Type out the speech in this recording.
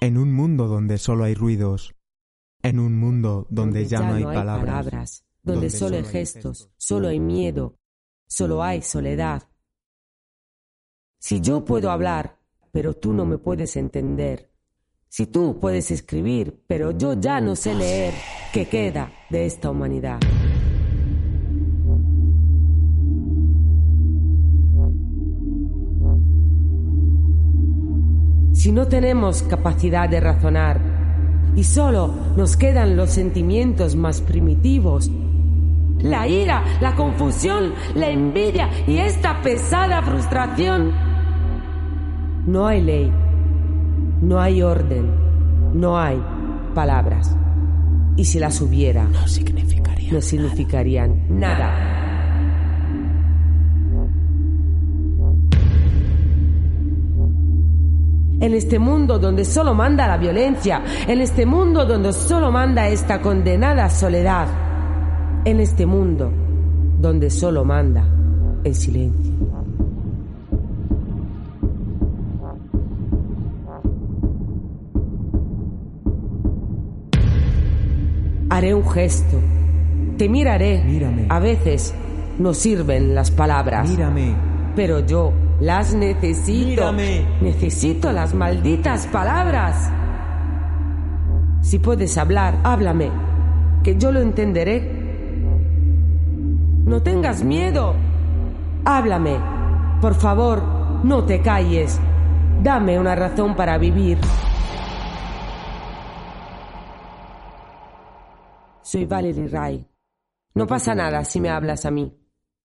En un mundo donde solo hay ruidos, en un mundo donde, ya, no hay, palabras, donde, solo, hay gestos, solo hay miedo, solo hay soledad. Si yo puedo hablar, pero tú no me puedes entender, si tú puedes escribir, pero yo ya no sé leer, ¿qué queda de esta humanidad? Si no tenemos capacidad de razonar y solo nos quedan los sentimientos más primitivos, la ira, la confusión, la envidia y esta pesada frustración, no hay ley, no hay orden, no hay palabras. Y si las hubiera, no significarían, no significarían nada. En este mundo donde solo manda la violencia, en este mundo donde solo manda esta condenada soledad, en este mundo donde solo manda el silencio. Haré un gesto, te miraré. Mírame. A veces no sirven las palabras. Mírame. Pero yo las necesito. Mírame. Necesito las malditas palabras. Si puedes hablar, háblame, que yo lo entenderé. No tengas miedo. Háblame. Por favor, no te calles. Dame una razón para vivir. Soy Valerie Ray. No pasa nada si me hablas a mí.